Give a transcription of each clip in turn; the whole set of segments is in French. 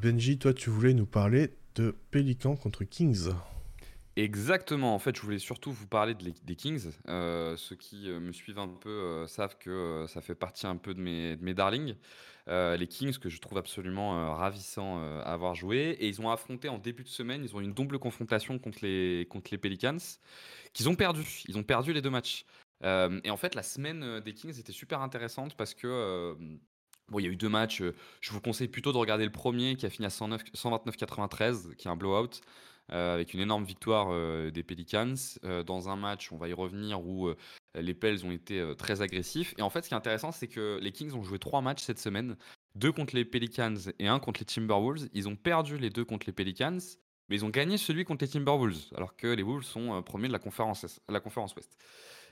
Benji, toi, tu voulais nous parler de Pélican contre Kings. Exactement. En fait, je voulais surtout vous parler de des Kings. Euh, ceux qui euh, me suivent un peu euh, savent que ça fait partie un peu de mes, de mes darlings. les Kings que je trouve absolument ravissants à avoir joué. Et ils ont affronté en début de semaine, ils ont eu une double confrontation contre les, contre les Pelicans, qu'ils ont perdu. Ils ont perdu les deux matchs. et en fait, la semaine des Kings était super intéressante parce que Bon, il y a eu deux matchs. Je vous conseille plutôt de regarder le premier qui a fini à 129-93, qui est un blowout. Euh, avec une énorme victoire euh, des Pelicans euh, dans un match, on va y revenir, où les Pels ont été très agressifs. Et en fait, ce qui est intéressant, c'est que les Kings ont joué trois matchs cette semaine, deux contre les Pelicans et un contre les Timberwolves. Ils ont perdu les deux contre les Pelicans, mais ils ont gagné celui contre les Timberwolves, alors que les Wolves sont premiers de la conférence, la conférence Ouest.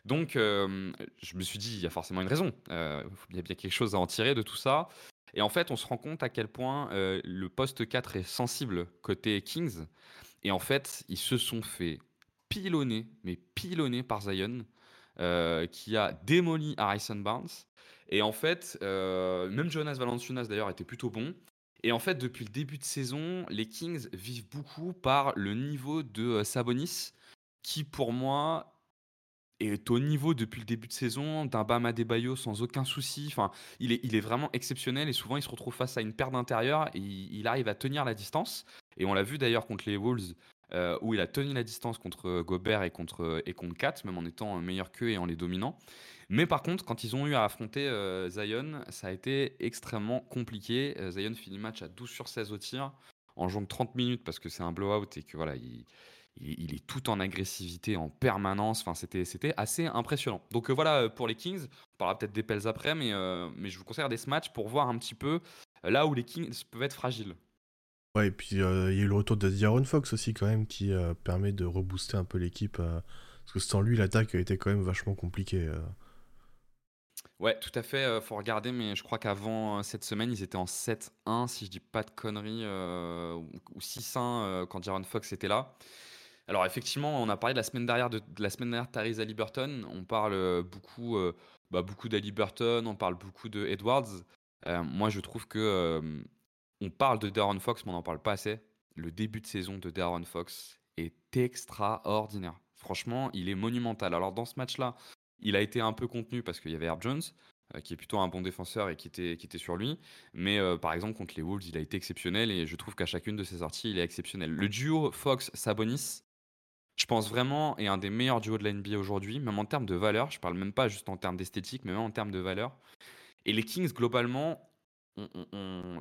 Donc, je me suis dit, il y a forcément une raison. il y a bien quelque chose à en tirer de tout ça. Et en fait, on se rend compte à quel point le poste 4 est sensible côté Kings. Et en fait, ils se sont fait pilonner, mais pilonner par Zion, euh, qui a démoli Harrison Barnes. Et en fait, euh, même Jonas Valanciunas d'ailleurs était plutôt bon. Et en fait, depuis le début de saison, les Kings vivent beaucoup par le niveau de euh, Sabonis, qui pour moi est au niveau depuis le début de saison d'un Bam Adebayo sans aucun souci. Enfin, il est, il est vraiment exceptionnel et souvent il se retrouve face à une paire d'intérieur il arrive à tenir la distance. Et on l'a vu d'ailleurs contre les Wolves, euh, où il a tenu la distance contre Gobert et contre, et contre Kat, même en étant meilleur qu'eux et en les dominant. Mais par contre, quand ils ont eu à affronter euh, Zion, ça a été extrêmement compliqué. Euh, Zion finit le match à 12 sur 16 au tir, en jouant 30 minutes parce que c'est un blowout et que voilà, il, il, est tout en agressivité en permanence. Enfin, c'était, c'était assez impressionnant. Donc voilà pour les Kings. On parlera peut-être des Pels après, mais, mais je vous conseille de ce match pour voir un petit peu là où les Kings peuvent être fragiles. Ouais, et puis euh, il y a eu le retour de Diaron Fox aussi, quand même, qui euh, permet de rebooster un peu l'équipe. Euh, parce que sans lui, l'attaque été quand même vachement compliquée. Ouais, tout à fait. faut regarder, mais je crois qu'avant cette semaine, ils étaient en 7-1, si je dis pas de conneries, ou 6-1 quand Diaron Fox était là. Alors effectivement, on a parlé de la semaine dernière de, la semaine dernière de Theresa Liberton. On parle beaucoup, bah, beaucoup d'Ali Burton, on parle beaucoup de Edwards. moi, je trouve que on parle de Darren Fox, mais on n'en parle pas assez. Le début de saison de Darren Fox est extraordinaire. Franchement, il est monumental. Alors dans ce match-là, il a été un peu contenu parce qu'il y avait Herb Jones, euh, qui est plutôt un bon défenseur et qui était, qui était sur lui. Mais euh, par exemple, contre les Wolves, il a été exceptionnel et je trouve qu'à chacune de ses sorties, il est exceptionnel. Le duo Fox-Sabonis, je pense vraiment, est un des meilleurs duos de la NBA aujourd'hui, même en termes de valeur. Je parle même pas juste en termes d'esthétique, mais même en termes de valeur. Et les Kings, globalement,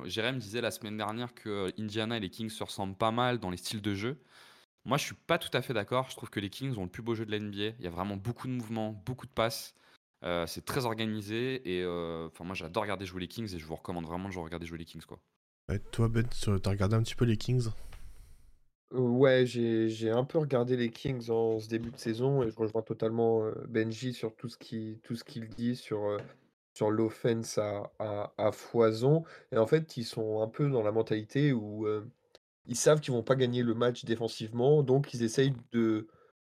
Jérém disait la semaine dernière que Indiana et les Kings se ressemblent pas mal dans les styles de jeu. Moi, je suis pas tout à fait d'accord. Je trouve que les Kings ont le plus beau jeu de la NBA. Il y a vraiment beaucoup de mouvements, beaucoup de passes. Euh, c'est très organisé et euh, moi j'adore regarder jouer les Kings et je vous recommande vraiment de regarder jouer les Kings quoi. toi Ben, t'as regardé un petit peu les Kings? Ouais, j'ai un peu regardé les Kings en ce début de saison et je rejoins totalement Benji sur tout ce qu'il dit sur sur l'offense à, foison. Et en fait, ils sont un peu dans la mentalité où ils savent qu'ils vont pas gagner le match défensivement, donc ils essayent de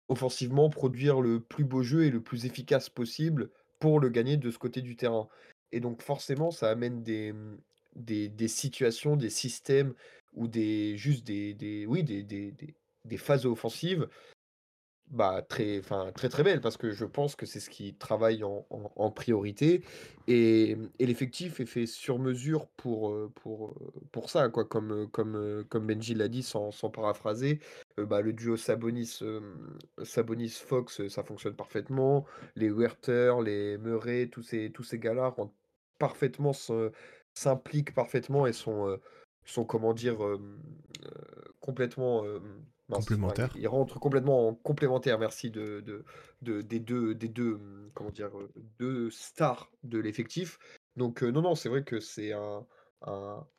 offensivement produire le plus beau jeu et le plus efficace possible pour le gagner de ce côté du terrain. Et donc forcément, ça amène des, mmh, des, situations, des systèmes ou des juste des, des oui des, des, des phases offensives bah, très, enfin, très très belle parce que je pense que c'est ce qui travaille en, priorité et, et l'effectif est fait sur mesure pour, pour, pour ça quoi. Comme, comme, comme Benji l'a dit sans, sans paraphraser bah, le duo Sabonis Sabonis Fox ça fonctionne parfaitement. Les Werther les Murray tous ces tous ces gars-là parfaitement s'impliquent parfaitement et sont sont comment dire complètement complémentaire. il rentre complètement en complémentaire, merci, de, de, des deux, des deux, hum, comment dire, euh, deux stars de l'effectif. Donc euh, non, non, c'est vrai que c'est un,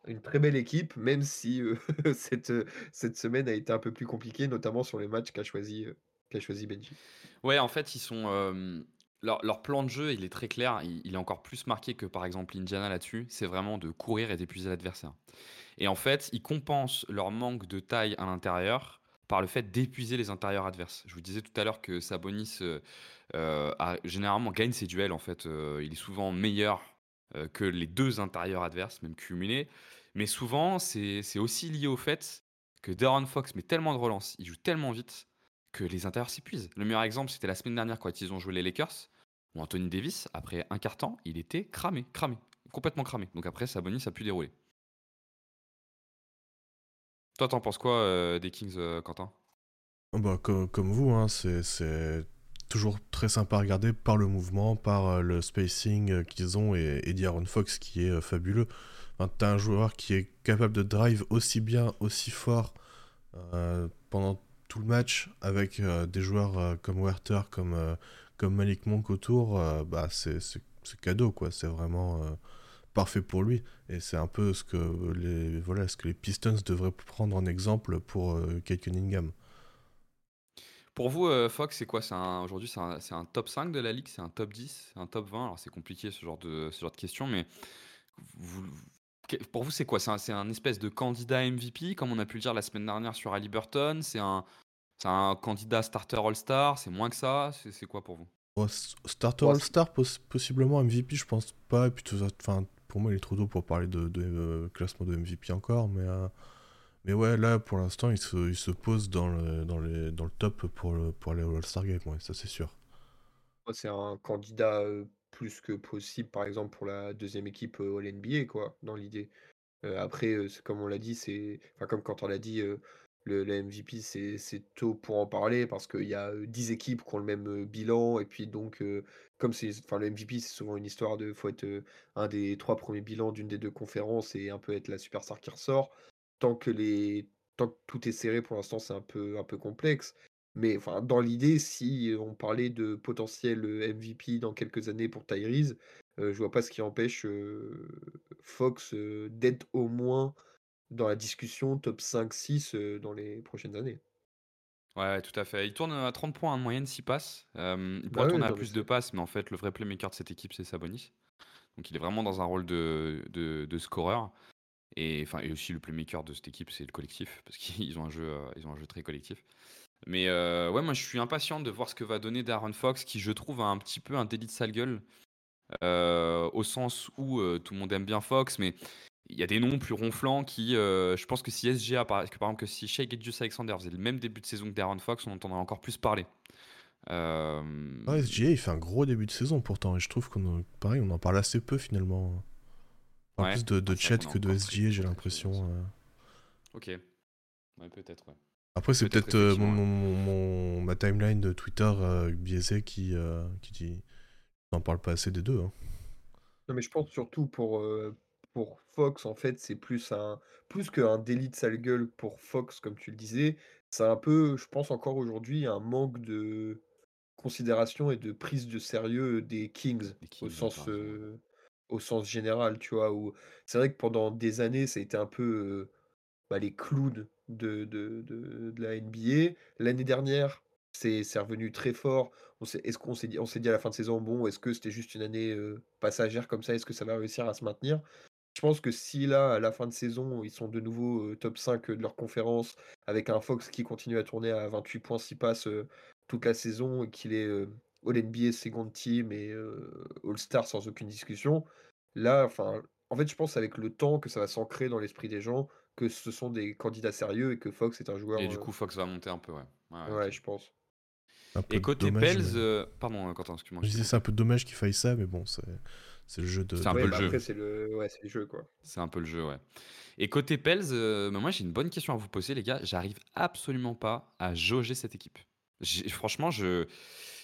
une très belle équipe, même si euh, cette, cette semaine a été un peu plus compliquée, notamment sur les matchs qu'a choisi, qu'a choisi Benji. Ouais, en fait, ils sont. Leur, plan de jeu, il est très clair. Il, est encore plus marqué que par exemple Indiana là-dessus. C'est vraiment de courir et d'épuiser l'adversaire. Et en fait, ils compensent leur manque de taille à l'intérieur par le fait d'épuiser les intérieurs adverses. Je vous disais tout à l'heure que Sabonis euh, euh, généralement gagne ses duels. En fait, euh, il est souvent meilleur que les deux intérieurs adverses, même cumulés. Mais souvent, c'est aussi lié au fait que Darren Fox met tellement de relance, il joue tellement vite que les intérieurs s'épuisent. Le meilleur exemple, c'était la semaine dernière quand ils ont joué les Lakers, où Anthony Davis, après un quart temps, il était cramé, cramé, complètement cramé. Donc après, Sabonis a pu dérouler. Toi, t'en penses quoi euh, des Kings, euh, Quentin? Bah, comme, vous, hein, c'est toujours très sympa à regarder par le mouvement, par euh, le spacing qu'ils ont et, et Aaron Fox qui est fabuleux. T'as un joueur qui est capable de drive aussi bien, aussi fort pendant tout le match avec des joueurs comme Werther, comme, comme Malik Monk autour, bah c'est cadeau quoi. C'est vraiment parfait pour lui. Et c'est un peu ce que les, voilà, ce que les Pistons devraient prendre en exemple pour euh, Kate Cunningham. Pour vous, euh, Fox, c'est quoi? Aujourd'hui, c'est un, un, top 5 de la ligue? C'est un top 10 un top 20 Alors, c'est compliqué ce genre de, ce genre de questions, mais vous, pour vous, c'est quoi? C'est un, un, espèce de candidat MVP, comme on a pu le dire la semaine dernière sur Ali Burton C'est un, un candidat starter All-Star? C'est moins que ça? C'est quoi pour vous? Starter All-Star, possiblement MVP, je pense pas. Et puis, enfin, pour moi, il est trop tôt pour parler de, euh, classement de MVP encore, mais, euh, mais ouais, là, pour l'instant, il se, il se pose dans le, dans, les, dans le top pour, le, pour aller au All-Star Game, ouais, ça c'est sûr. C'est un candidat euh, plus que possible, par exemple, pour la deuxième équipe au NBA, quoi, dans l'idée. après, comme on l'a dit, c'est. Enfin, comme quand on l'a dit, le, MVP, c'est tôt pour en parler parce qu'il y a 10 équipes qui ont le même bilan. Et puis, donc, comme c'est. Enfin, le MVP, c'est souvent une histoire de. faut être un des trois premiers bilans d'une des deux conférences et un peu être la superstar qui ressort. Tant que, les, tant que tout est serré, pour l'instant, c'est un peu, un peu complexe. Mais enfin, dans l'idée, si on parlait de potentiel MVP dans quelques années pour Tyrese, je vois pas ce qui empêche Fox d'être au moins dans la discussion top 5-6 euh, dans les prochaines années. Ouais, tout à fait. Il tourne à 30 points en moyenne 6 passes. Euh, il pourrait tourner à plus de passes, mais en fait, le vrai playmaker de cette équipe, c'est Sabonis. Donc il est vraiment dans un rôle de, de, scoreur. Et, enfin, et aussi le playmaker de cette équipe, c'est le collectif, parce qu'ils ont, un jeu, euh, ils ont un jeu très collectif. Mais ouais, moi je suis impatient de voir ce que va donner Darren Fox, qui je trouve a un petit peu un délit de sale gueule. au sens où tout le monde aime bien Fox, mais il y a des noms plus ronflants qui, euh, je pense que si SGA, par, que par exemple, que si Shea Gilgeous Alexander faisait le même début de saison que Darren Fox, on entendrait encore plus parler. Euh... SGA, il fait un gros début de saison pourtant, et je trouve qu'on pareil, on en parle assez peu finalement. En plus de, de chat que de SGA, j'ai l'impression. Euh. Ok. Ouais, peut-être, ouais. Après, c'est peut-être euh, mon, ma timeline de Twitter biaisée qui, qui dit. On n'en parle pas assez des deux. Hein. Non, mais je pense surtout pour pour Fox, en fait, c'est plus un plus qu'un délit de sale gueule pour Fox, comme tu le disais. C'est un peu, je pense encore aujourd'hui, un manque de considération et de prise de sérieux des Kings, au sens, au sens général, tu vois. Où c'est vrai que pendant des années, ça a été un peu bah, les clowns de, de, de, de la NBA. L'année dernière, c'est revenu très fort. On est-ce qu'on s'est dit, s'est dit à la fin de saison, bon, est-ce que c'était juste une année passagère comme ça? Est-ce que ça va réussir à se maintenir? Je pense que si là, à la fin de saison, ils sont de nouveau top 5 de leur conférence, avec un Fox qui continue à tourner à 28 points s'il passe toute la saison, et qu'il est All-NBA second team et All-Star sans aucune discussion, là, enfin, en fait, je pense avec le temps que ça va s'ancrer dans l'esprit des gens que ce sont des candidats sérieux et que Fox est un joueur. Et du coup, Fox va monter un peu, ouais. Ouais, je pense. Et côté Pels, pardon, Quentin, excuse-moi. Je disais, c'est un peu dommage qu'il faille ça, mais bon, c'est. C'est le jeu de. C'est un peu le jeu. c'est le... Ouais, le jeu, quoi. C'est un peu le jeu, ouais. Et côté Pels, euh, bah, moi j'ai une bonne question à vous poser, les gars. J'arrive absolument pas à jauger cette équipe. Franchement, je,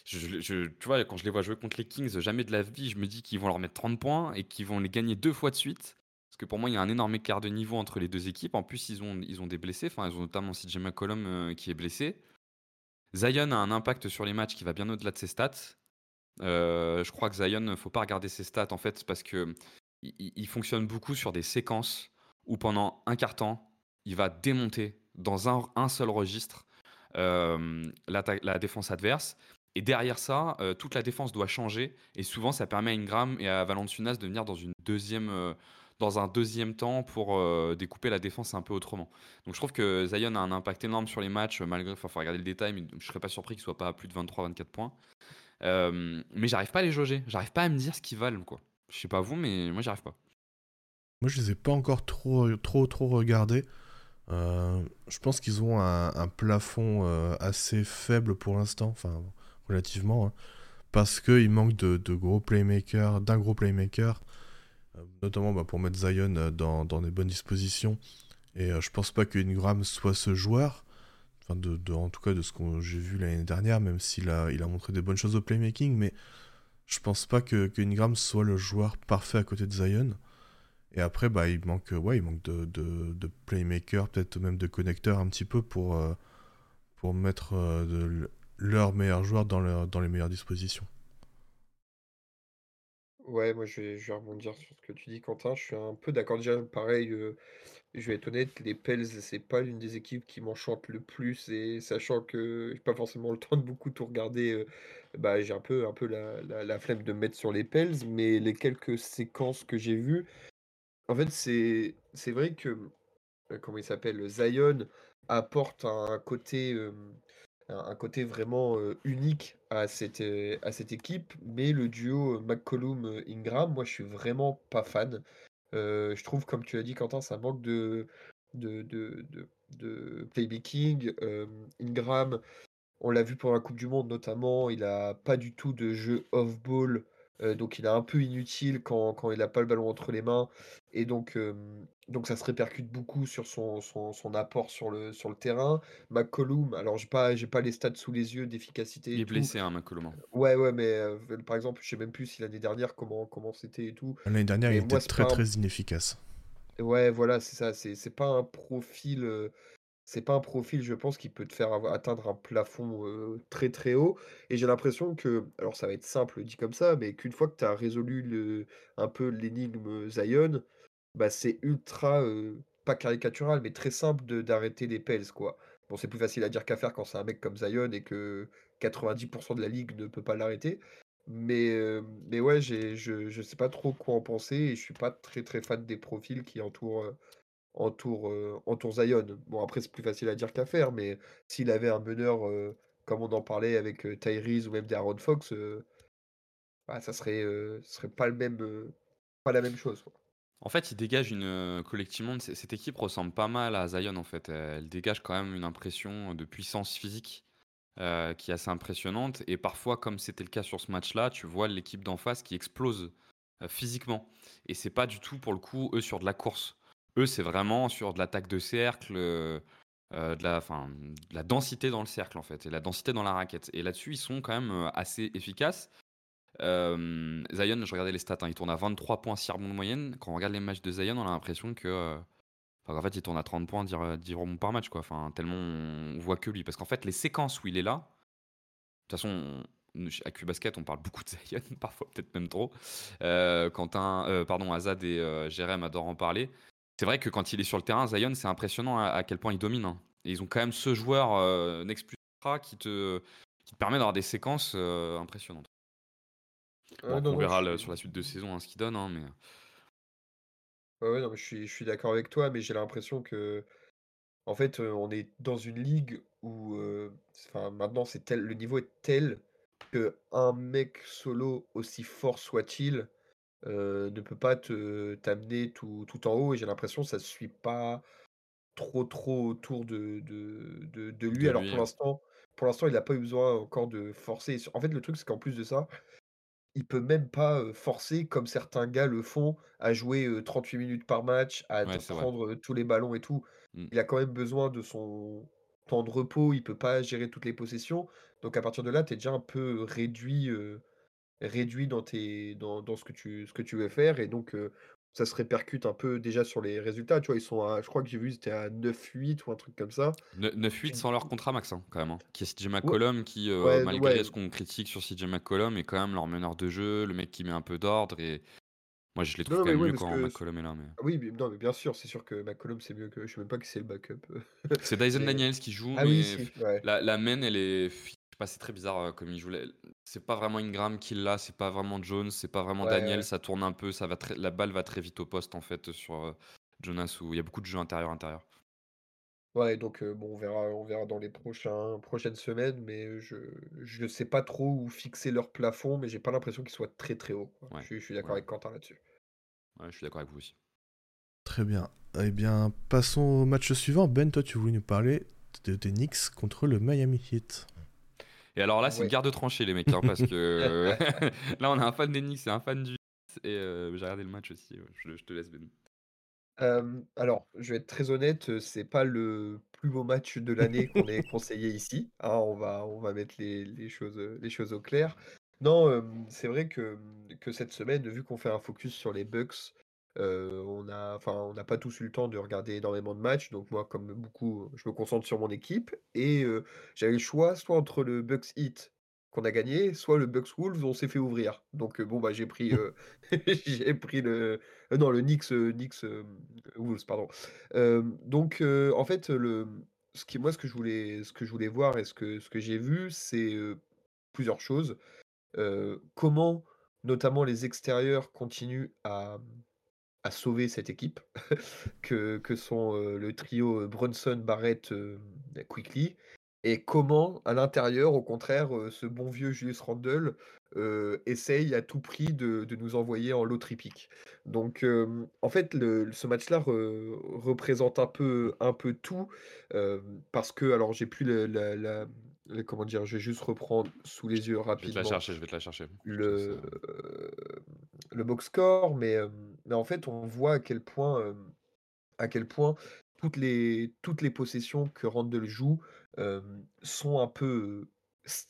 je, tu vois, quand je les vois jouer contre les Kings, jamais de la vie, je me dis qu'ils vont leur mettre 30 points et qu'ils vont les gagner deux fois de suite. Parce que pour moi, il y a un énorme écart de niveau entre les deux équipes. En plus, ils ont, ils ont des blessés. Enfin, ils ont notamment CJ McCollum euh, qui est blessé. Zion a un impact sur les matchs qui va bien au-delà de ses stats. Euh, je crois que Zion, ne faut pas regarder ses stats en fait parce que il, fonctionne beaucoup sur des séquences où pendant un quart temps, il va démonter dans un, seul registre euh, la, défense adverse. Et derrière ça, euh, toute la défense doit changer. Et souvent, ça permet à Ingram et à Valanciunas de venir dans, une deuxième, dans un deuxième temps pour découper la défense un peu autrement. Donc je trouve que Zion a un impact énorme sur les matchs, malgré, il faut regarder le détail, mais je serais pas surpris qu'il soit pas à plus de 23-24 points. Euh, mais j'arrive pas à les jauger. J'arrive pas à me dire ce qu'ils valent, quoi. Je sais pas vous, mais moi, j'arrive pas. Moi, je les ai pas encore trop, trop, trop regardés. Euh, je pense qu'ils ont un, plafond euh, assez faible pour l'instant, enfin relativement, hein, parce qu'il manque de, gros playmakers, d'un gros playmaker, euh, notamment bah, pour mettre Zion dans, dans, des bonnes dispositions. Et je pense pas que Ingram soit ce joueur, enfin de, en tout cas de ce que j'ai vu l'année dernière, même s'il a, montré des bonnes choses au playmaking, mais je pense pas que, Ingram soit le joueur parfait à côté de Zion. Et après, bah, il manque, ouais, il manque de, de, playmaker, peut-être même de connecteurs un petit peu pour, euh, mettre euh, leurs meilleurs joueurs dans, dans les meilleures dispositions. Ouais, moi je vais, rebondir sur ce que tu dis, Quentin. Je suis un peu d'accord. Déjà, pareil, euh, je vais être honnête, les Pels, c'est pas l'une des équipes qui m'enchante le plus. Et sachant que j'ai pas forcément le temps de beaucoup tout regarder, bah, j'ai un peu, un peu la, la, la flemme de me mettre sur les Pels. Mais les quelques séquences que j'ai vues, en fait, c'est c'est vrai que, euh, comment il s'appelle? Zion apporte un côté, un côté vraiment, unique à cette, à cette équipe, mais le duo, McCollum, Ingram, moi, je suis vraiment pas fan. je trouve, comme tu l'as dit, Quentin, ça manque de de de de playmaking. Ingram, on l'a vu pour la coupe du monde notamment, il a pas du tout de jeu off ball. Euh, donc il est un peu inutile quand, il n'a pas le ballon entre les mains. Et donc, donc ça se répercute beaucoup sur son, son, apport sur le, sur le terrain. McCollum, alors j'ai pas, j'ai pas les stats sous les yeux d'efficacité. Il est blessé, hein, McCollum. Hein. Ouais, ouais, mais par exemple, je sais même plus si l'année dernière, comment, comment c'était et tout. L'année dernière, il était très, très inefficace. Ouais, voilà, c'est ça. C'est, c'est pas un profil c'est pas un profil, je pense, qui peut te faire atteindre un plafond très très haut. Et j'ai l'impression que, alors ça va être simple dit comme ça, mais qu'une fois que tu as résolu un peu l'énigme Zion, bah c'est ultra, pas caricatural, mais très simple d'arrêter les Pels, quoi. Bon, c'est plus facile à dire qu'à faire quand c'est un mec comme Zion et que 90% de la ligue ne peut pas l'arrêter. Mais, mais ouais, je, je sais pas trop quoi en penser et je suis pas très très fan des profils qui entourent euh, entoure Zion. Bon, après, c'est plus facile à dire qu'à faire, mais s'il avait un meneur, comme on en parlait avec euh, Tyrese ou même Darren Fox, bah, ça serait, serait pas, le même, pas la même chose. En fait, il dégage une collectivement, cette équipe ressemble pas mal à Zion en fait. Elle dégage quand même une impression de puissance physique qui est assez impressionnante. Et parfois, comme c'était le cas sur ce match-là, tu vois l'équipe d'en face qui explose physiquement. Et c'est pas du tout pour le coup eux sur de la course. Eux, c'est vraiment sur de l'attaque de cercle, euh, euh, de, la, la densité dans le cercle, en fait, et la densité dans la raquette. Et là-dessus, ils sont quand même euh, assez efficaces. Zion, je regardais les stats, hein, il tourne à 23 points, 6 rebonds de moyenne. Quand on regarde les matchs de Zion, on a l'impression que. en fait, il tourne à 30 points, 10, rebonds par match, quoi. Enfin, tellement on voit que lui. Parce qu'en fait, les séquences où il est là, de toute façon, à Q-Basket, on parle beaucoup de Zion, parfois peut-être même trop. Quentin, pardon, Azad et Jérém adorent en parler. C'est vrai que quand il est sur le terrain, Zion, c'est impressionnant à, quel point il domine. Hein. Et ils ont quand même ce joueur euh, Next Plus qui te, qui te permet d'avoir des séquences euh, impressionnantes. on verra sur la suite de saison hein, ce qu'il donne. Hein, mais... Ouais, non, mais je suis, je suis d'accord avec toi, mais j'ai l'impression que, en fait, euh, on est dans une ligue où, enfin, maintenant, c'est tel, le niveau est tel que un mec solo, aussi fort soit-il, ne peut pas te t'amener tout, tout en haut et j'ai l'impression que ça ne suit pas trop trop autour de, de, de, lui. Alors pour l'instant, pour l'instant, il n'a pas eu besoin encore de forcer. En fait, le truc, c'est qu'en plus de ça, il peut même pas forcer comme certains gars le font à jouer 38 minutes par match, à prendre tous les ballons et tout. Mmh. Il a quand même besoin de son temps de repos, il peut pas gérer toutes les possessions. Donc à partir de là, tu es déjà un peu réduit réduit dans, tes, dans, dans ce, que tu, ce que tu veux faire. Et donc, ça se répercute un peu déjà sur les résultats. Tu vois, ils sont à, je crois que j'ai vu, c'était à 9-8 ou un truc comme ça. 9-8 sans leur contrat max, hein, quand même. Hein. Qui est CJ McCollum, qui, malgré ce qu'on critique sur CJ McCollum, est quand même leur meneur de jeu, le mec qui met un peu d'ordre. Et moi, je les trouve quand même mieux quand McCollum est là. Mais... Oui, non, mais bien sûr, c'est sûr que McCollum, c'est mieux que. Je sais même pas qui c'est le backup. c'est Dyson Daniels qui joue, ah, mais oui, la, la main, elle est pas, c'est très bizarre euh, comme il joue. C'est pas vraiment Ingram qui l'a, c'est pas vraiment Jones, c'est pas vraiment Daniel. Ça tourne un peu, ça va très, la balle va très vite au poste en fait sur euh, Jonas où il y a beaucoup de jeux intérieur intérieur. Ouais, donc euh, bon, on verra, on verra dans les prochains, prochaines semaines, mais je je sais pas trop où fixer leur plafond, mais j'ai pas l'impression qu'ils soient très très haut. je, suis d'accord avec Quentin là-dessus. Ouais, je suis d'accord avec vous aussi. Très bien. Eh bien, passons au match suivant. Ben, toi, tu voulais nous parler de tes Knicks contre le Miami Heat. Et alors là, c'est une garde tranchée, les mecs, hein, parce que là, on a un fan des Knicks et un fan du. Et euh, j'ai regardé le match aussi. Je, je te laisse, Ben alors, je vais être très honnête, c'est pas le plus beau match de l'année qu'on ait conseillé ici, hein, on va on va mettre les choses, les choses au clair. Non, c'est vrai que, que cette semaine, vu qu'on fait un focus sur les Bucks, on enfin, n'a pas tous eu le temps de regarder énormément de matchs, donc moi, comme beaucoup, je me concentre sur mon équipe et j'avais le choix soit entre le Bucks Heat qu'on a gagné, soit le Bucks Wolves, on s'est fait ouvrir. Donc bon bah j'ai pris j'ai pris le non le Knicks Knicks Wolves pardon. donc en fait le ce qui moi ce que je voulais ce que je voulais voir et ce que ce que j'ai vu c'est plusieurs choses. comment notamment les extérieurs continuent à à sauver cette équipe que, que sont le trio Brunson, Barrett, Quickly et comment, à l'intérieur, au contraire, ce bon vieux Julius Randle essaye à tout prix de, nous envoyer en lot tripique. Donc, en fait, le, ce match-là représente un peu, un peu tout, parce que, alors, j'ai plus la, comment dire, je vais juste reprendre sous les yeux rapidement. Je vais te la chercher, je vais te la chercher. Le, le box score, mais, mais en fait, on voit à quel point, à quel point toutes les, toutes les possessions que Randle joue sont un peu.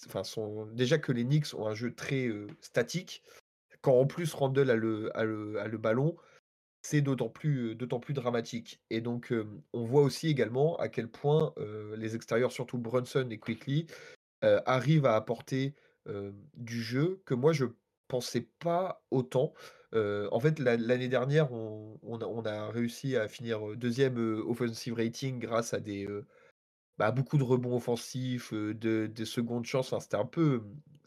Enfin, sont, déjà que les Knicks ont un jeu très statique, quand en plus Randle a le, a le, ballon, c'est d'autant plus, dramatique. Et donc, on voit aussi également à quel point les extérieurs, surtout Brunson et Quickly, arrivent à apporter du jeu que moi je pensais pas autant. en fait, l'année dernière, on, a, réussi à finir deuxième offensive rating grâce à des, bah, beaucoup de rebonds offensifs, de, secondes chances. c'était un peu,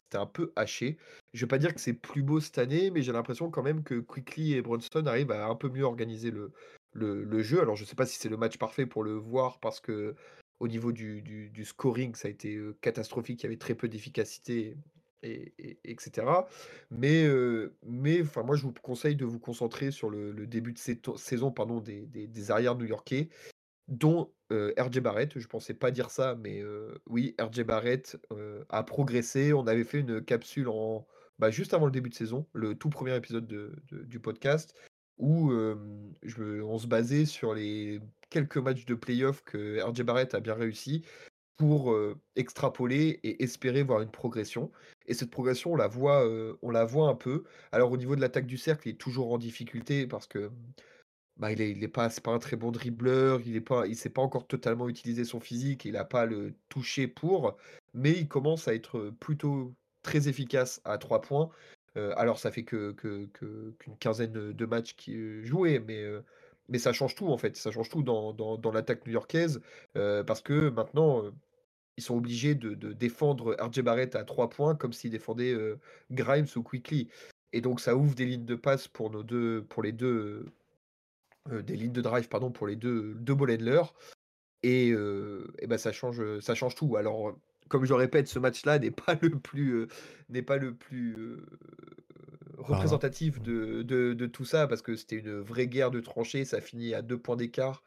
c'était un peu haché. Je vais pas dire que c'est plus beau cette année, mais j'ai l'impression quand même que Quickly et Brunson arrivent à un peu mieux organiser le, jeu. Alors, je sais pas si c'est le match parfait pour le voir parce que au niveau du, scoring, ça a été catastrophique. Il y avait très peu d'efficacité et, etc. Mais, mais enfin, moi, je vous conseille de vous concentrer sur le, début de saison pardon, des, des, arrières new-yorkais, dont RJ Barrett. Je pensais pas dire ça, mais oui, RJ Barrett a progressé. On avait fait une capsule en, bah, juste avant le début de saison, le tout premier épisode de, du podcast, où on se basait sur les quelques matchs de playoff que RJ Barrett a bien réussi pour extrapoler et espérer voir une progression. Et cette progression, on la voit, on la voit un peu. Alors au niveau de l'attaque du cercle, il est toujours en difficulté parce que bah, il est, il est pas, pas un très bon dribbleur, il il sait pas encore totalement utiliser son physique, il n'a pas le toucher pour, mais il commence à être plutôt très efficace à trois points. alors ça fait que, qu'une quinzaine de matchs qui joués, mais mais ça change tout en fait, ça change tout dans, dans, dans l'attaque new-yorkaise parce que maintenant ils sont obligés de, défendre RJ Barrett à trois points comme s'ils défendaient Grimes ou Quickly. Et donc ça ouvre des lignes de passe pour nos deux, pour les deux, des lignes de drive pardon pour les deux deux Et, et ben ça change, ça change tout. Alors comme je le répète, ce match-là n'est pas le plus n'est pas le plus représentatif de, de, de, tout ça parce que c'était une vraie guerre de tranchées. Ça finit à deux points d'écart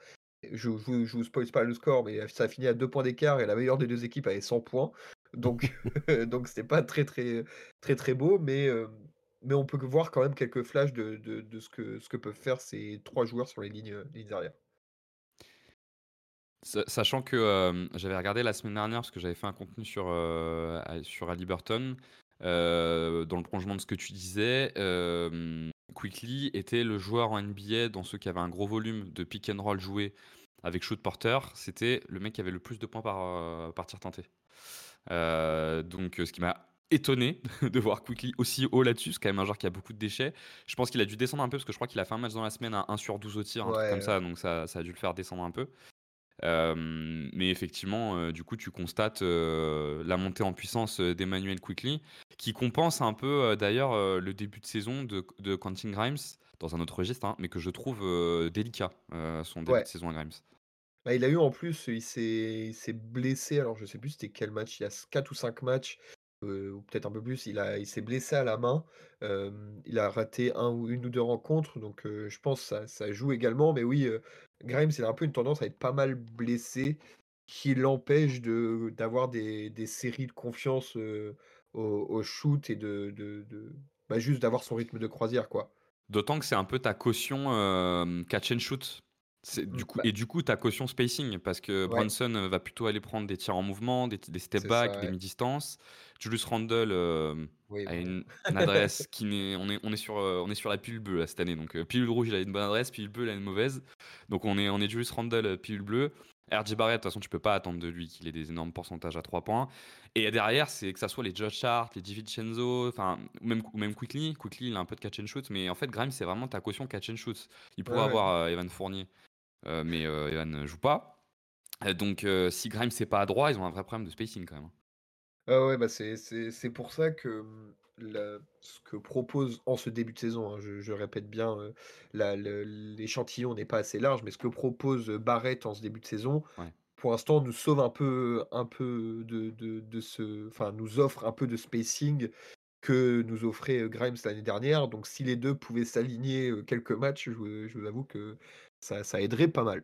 je, je, je vous spoil pas le score, mais ça a fini à deux points d'écart et la meilleure des deux équipes avait 100 points. Donc, donc c'était pas très très très très beau, mais mais on peut voir quand même quelques flashs de, de, ce que ce que peuvent faire ces trois joueurs sur les lignes, lignes arrière. Sachant que j'avais regardé la semaine dernière parce que j'avais fait un contenu sur, sur Aliburton, dans le prolongement de ce que tu disais, Quickly était le joueur en NBA dans ceux qui avaient un gros volume de pick and roll joué avec shoot porter. C'était le mec qui avait le plus de points par, euh, tir tenté. Euh, donc, euh, ce qui m'a étonné de voir Quickly aussi haut là-dessus. C'est quand même un joueur qui a beaucoup de déchets. Je pense qu'il a dû descendre un peu parce que je crois qu'il a fait un match dans la semaine à 1 sur 12 au tir, un truc comme ça. Donc, ça, ça, a dû le faire descendre un peu mais effectivement, du coup, tu constates la montée en puissance d'Emmanuel Quickly, qui compense un peu d'ailleurs le début de saison de, de Quentin Grimes, dans un autre registre, hein, mais que je trouve délicat, son début de saison à Grimes. Bah, il a eu en plus, il s'est blessé, alors je sais plus c'était quel match, il y a 4 ou 5 matchs, ou peut-être un peu plus. Il il s'est blessé à la main. il a raté un ou une ou deux rencontres, donc je pense ça ça joue également. Mais oui, Grimes, il a un peu une tendance à être pas mal blessé, qui l'empêche de d'avoir des des séries de confiance, au shoot et de de bah, juste d'avoir son rythme de croisière, quoi. D'autant que c'est un peu ta caution, catch and shoot. C'est du mmh, coup bah et du coup, ta caution spacing parce que Brunson, va plutôt aller prendre des tirs en mouvement, des des step back, des mi-distance. Julius Randle, a une adresse qui n'est on est on est sur, on est sur la pilule bleue cette année donc pilule rouge, il a une bonne adresse, pilule bleue, il a une mauvaise. Donc on est on est Julius Randle, pilule bleue. RJ Barrett, de toute façon, tu peux pas attendre de lui qu'il ait des énormes pourcentages à 3 points. Et derrière, c'est que ça soit les Josh Hart, les DiVincenzo, enfin, ou même, ou même Quickly. Quickly, il a un peu de catch and shoot, mais en fait, Grimes, c'est vraiment ta caution catch and shoot. Il pourrait avoir euh, Evan Fournier, euh, mais euh, Evan ne joue pas. donc, si Grimes, c'est pas à droit, ils ont un vrai problème de spacing quand même. Hein. Ah ouais, bah c'est pour ça que mmh, ce que propose en ce début de saison, hein, je, répète bien, l'échantillon n'est pas assez large, mais ce que propose Barrett en ce début de saison, pour l'instant, nous sauve un peu, un peu de, de, ce, enfin, nous offre un peu de spacing que nous offrait Grimes l'année dernière. Donc, si les deux pouvaient s'aligner quelques matchs, je, vous avoue que ça, ça aiderait pas mal.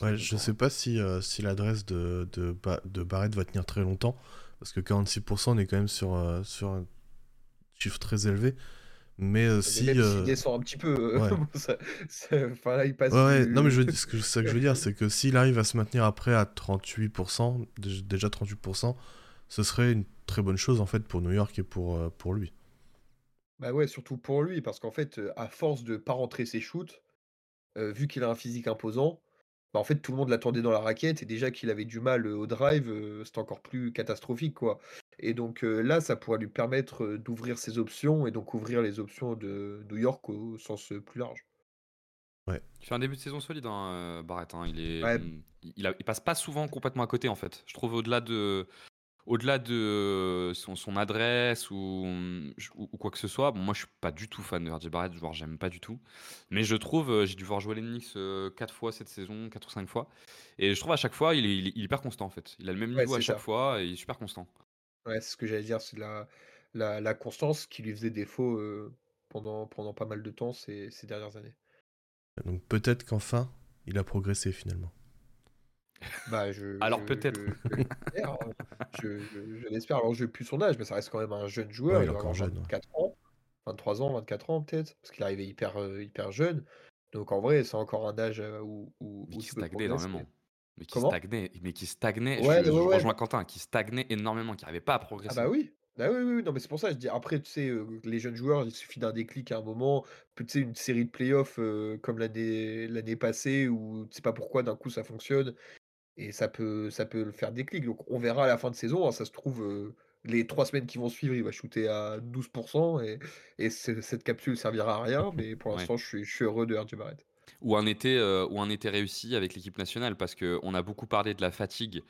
Ouais, je sais pas si, si l'adresse de, de, de Barrett va tenir très longtemps. Parce que 46%, on est quand même sur, euh, sur un chiffre très élevé. Mais euh, si. Même euh, descend un petit peu, ouais. enfin là, il passe. Ouais, non, mais je ce que, ça que je veux dire, c'est que s'il arrive à se maintenir après à 38%, déjà 38%, ce serait une très bonne chose en fait pour New York et pour, pour lui. Bah ouais, surtout pour lui, parce qu'en fait, à force de pas rentrer ses shoots, vu qu'il a un physique imposant, bah, en fait, tout le monde l'attendait dans la raquette et déjà qu'il avait du mal, au drive, c'était encore plus catastrophique, quoi et donc là, ça pourrait lui permettre, d'ouvrir ses options et donc ouvrir les options de New York au sens, plus large. Ouais. Il fait un début de saison solide, hein, Barrett, hein. Il est, mmh, il passe pas souvent complètement à côté, en fait. Je trouve au-delà de au-delà de son, adresse ou, ou, quoi que ce soit, bon, moi je suis pas du tout fan de RJ Barrett, genre j'aime pas du tout. Mais je trouve, euh, j'ai dû voir jouer les Knicks 4 euh, fois cette saison, 4 ou 5 fois. Et je trouve à chaque fois, il est, il est, hyper constant en fait. Il a le même niveau à chaque fois et il est super constant. Ouais, c'est ce que j'allais dire, c'est la, la, la, constance qui lui faisait défaut euh, pendant, pendant pas mal de temps ces, ces dernières années. Donc peut-être qu'enfin, il a progressé finalement. Bah, je, Alors peut-être. Je, l'espère. Alors, je n'ai plus son âge, mais ça reste quand même un jeune joueur. il, est encore jeune. 24 ans, 23 ans, 24 ans peut-être, parce qu'il est arrivé hyper, euh, hyper jeune. Donc en vrai, c'est encore un âge euh, où, où, mais qui stagnait énormément. Mais qui stagnait, mais qui stagnait. je, rejoins Quentin, qui stagnait énormément, qui n'arrivait pas à progresser. Ah bah oui. Bah oui, oui, non, mais c'est pour ça je dis. Après, tu sais, euh, les jeunes joueurs, il suffit d'un déclic à un moment. Tu sais, une série de playoffs comme l'année l'année passée où tu sais pas pourquoi d'un coup ça fonctionne et ça peut, ça peut le faire déclic. Donc on verra à la fin de saison. Hein, ça se trouve, les trois semaines qui vont suivre, il va shooter à 12%. Et, et cette capsule servira à rien. Mais pour l'instant, je, suis, je suis heureux de RJ Barrett. Ou un été, ou un été réussi avec l'équipe nationale. Parce qu'on a beaucoup parlé de la fatigue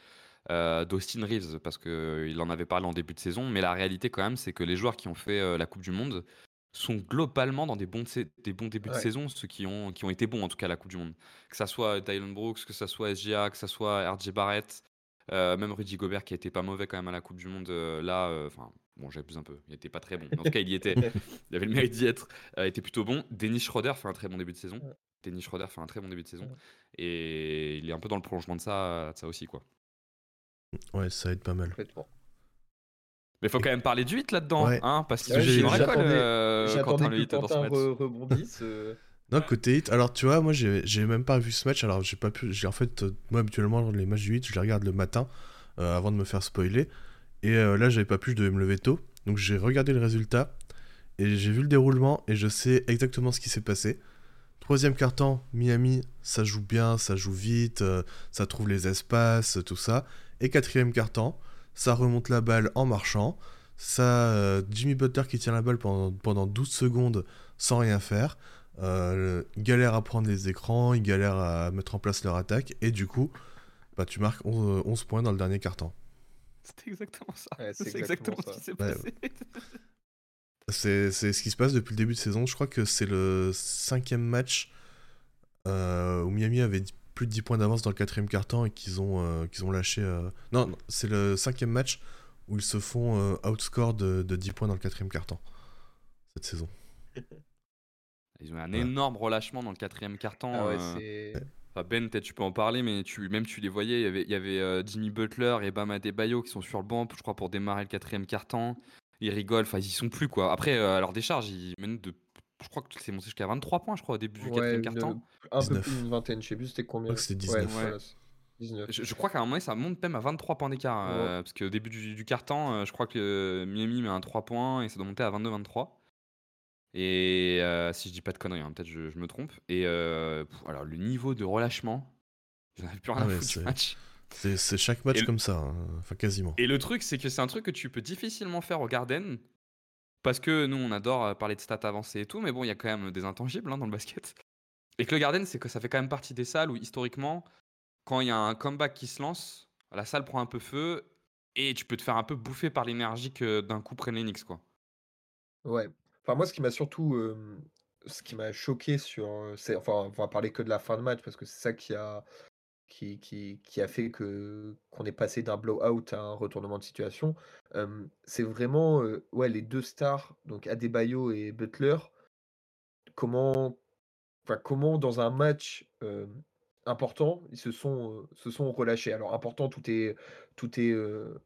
d'Austin Reeves. Parce qu'il en avait parlé en début de saison. Mais la réalité, quand même, c'est que les joueurs qui ont fait la Coupe du Monde sont globalement dans des bons, des bons débuts de saison, ceux qui ont, qui ont été bons en tout cas à la Coupe du Monde. Que ça soit Dylan Brooks, que ça soit SGA, que ça soit RJ Barrett, euh, même Rudy Gobert qui a été pas mauvais quand même à la Coupe du Monde euh, là, euh, enfin bon j'abuse un peu, il était pas très bon. En tout cas il y était, il avait le mérite d'y être, il était plutôt bon. Dennis Schroeder fait un très bon début de saison. Dennis Schroeder fait un très bon début de saison et il est un peu dans le prolongement de ça, de ça aussi quoi. Ouais ça aide pas mal. Mais il faut quand même parler du 8 là-dedans, hein, parce que j'attendais euh, quand le 8 dans ce match. rebondisse. Euh. Non, côté 8, alors tu vois, moi j'ai même pas vu ce match, alors j'ai pas pu. J'ai en fait, euh, moi habituellement, les matchs du 8, je les regarde le matin avant de me faire spoiler. Et là, j'avais pas pu, je devais me lever tôt. Donc j'ai regardé le résultat et j'ai vu le déroulement et je sais exactement ce qui s'est passé. Troisième quart-temps, Miami, ça joue bien, ça joue vite, ça trouve les espaces, tout ça. Et quatrième quart-temps, ça remonte la balle en marchant, ça euh, Jimmy Butler qui tient la balle pendant, pendant 12 secondes sans rien faire, euh, il galère à prendre les écrans, il galère à mettre en place leur attaque, et du coup, bah, tu marques 11, 11 points dans le dernier carton. C'est exactement ça. c'est exactement, ce qui s'est passé. c'est ce qui se passe depuis le début de saison. Je crois que c'est le cinquième match euh, où Miami avait plus de 10 points d'avance dans le quatrième quart-temps et qu'ils ont, euh, qu'ils ont lâché. Euh, non, c'est le cinquième match où ils se font euh, outscore de, 10 points dans le quatrième quart-temps cette saison. Ils ont un énorme relâchement dans le quatrième quart-temps. Ah euh. ben, peut-être tu peux en parler, mais tu, même tu les voyais, il y avait, il y avait euh, Jimmy Butler et Bama Debayo qui sont sur le banc, je crois, pour démarrer le quatrième quart-temps. Ils rigolent, enfin, ils y sont plus, quoi. Après, à leur décharge, ils mènent de. Je crois que c'est monté jusqu'à 23 points, je crois, au début du quatrième quart-temps. Un peu plus d'une vingtaine, je sais plus c'était combien. c'était 19. Je, crois qu'à un moment, ça monte même à 23 points d'écart. Euh, parce qu'au début du, du quart-temps, euh, je crois que euh, Miami met un 3 points et ça doit monter à 22-23. Et si je dis pas de conneries, hein, peut-être je, je, me trompe. Et alors, le niveau de relâchement, j'en avais plus rien à foutre du match. C'est chaque match comme ça, hein, enfin quasiment. Et le truc, c'est que c'est un truc que tu peux difficilement faire au Garden. Parce que nous, on adore parler de stats avancées et tout, mais bon, il y a quand même des intangibles hein, dans le basket. Et que le Garden, c'est que ça fait quand même partie des salles où historiquement, quand il y a un comeback qui se lance, la salle prend un peu feu et tu peux te faire un peu bouffer par l'énergie que d'un coup prennent les Knicks, quoi. Ouais. Enfin, moi, ce qui m'a surtout, ce qui m'a choqué sur, c'est enfin, on va parler que de la fin de match parce que c'est ça qui a qui a fait que qu'on est passé d'un blowout à un retournement de situation. c'est vraiment, ouais, les deux stars, donc Adebayo et Butler, comment comment dans un match, important, ils se sont, se sont relâchés. Alors important, tout est tout est,